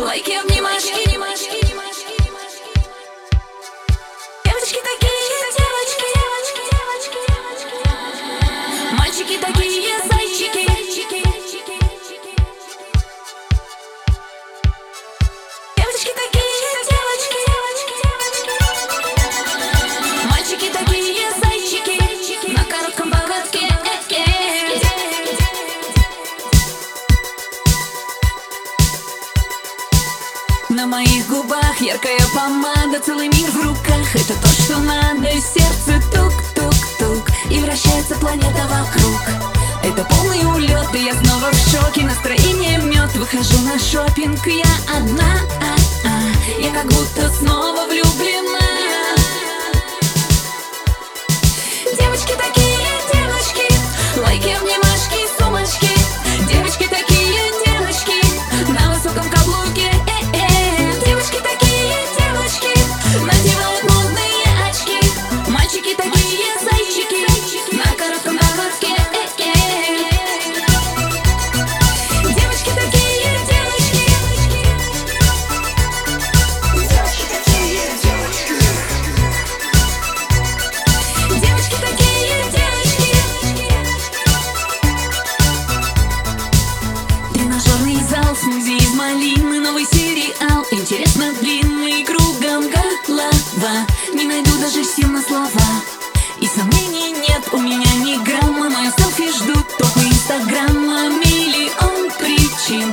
Лайки, обнимашки, девочки такие Яркая помада, целый мир в руках. Это то, что надо, и сердце тук-тук-тук. И вращается планета вокруг. Это полный улет, и я снова в шоке. Настроение мед, выхожу на шопинг Я одна, а -а, я как будто снова влюблена Интересно длинный кругом голова. Не найду даже все на слова. И сомнений нет у меня ни грамма. Мои селфи ждут топ инстаграма Миллион причин.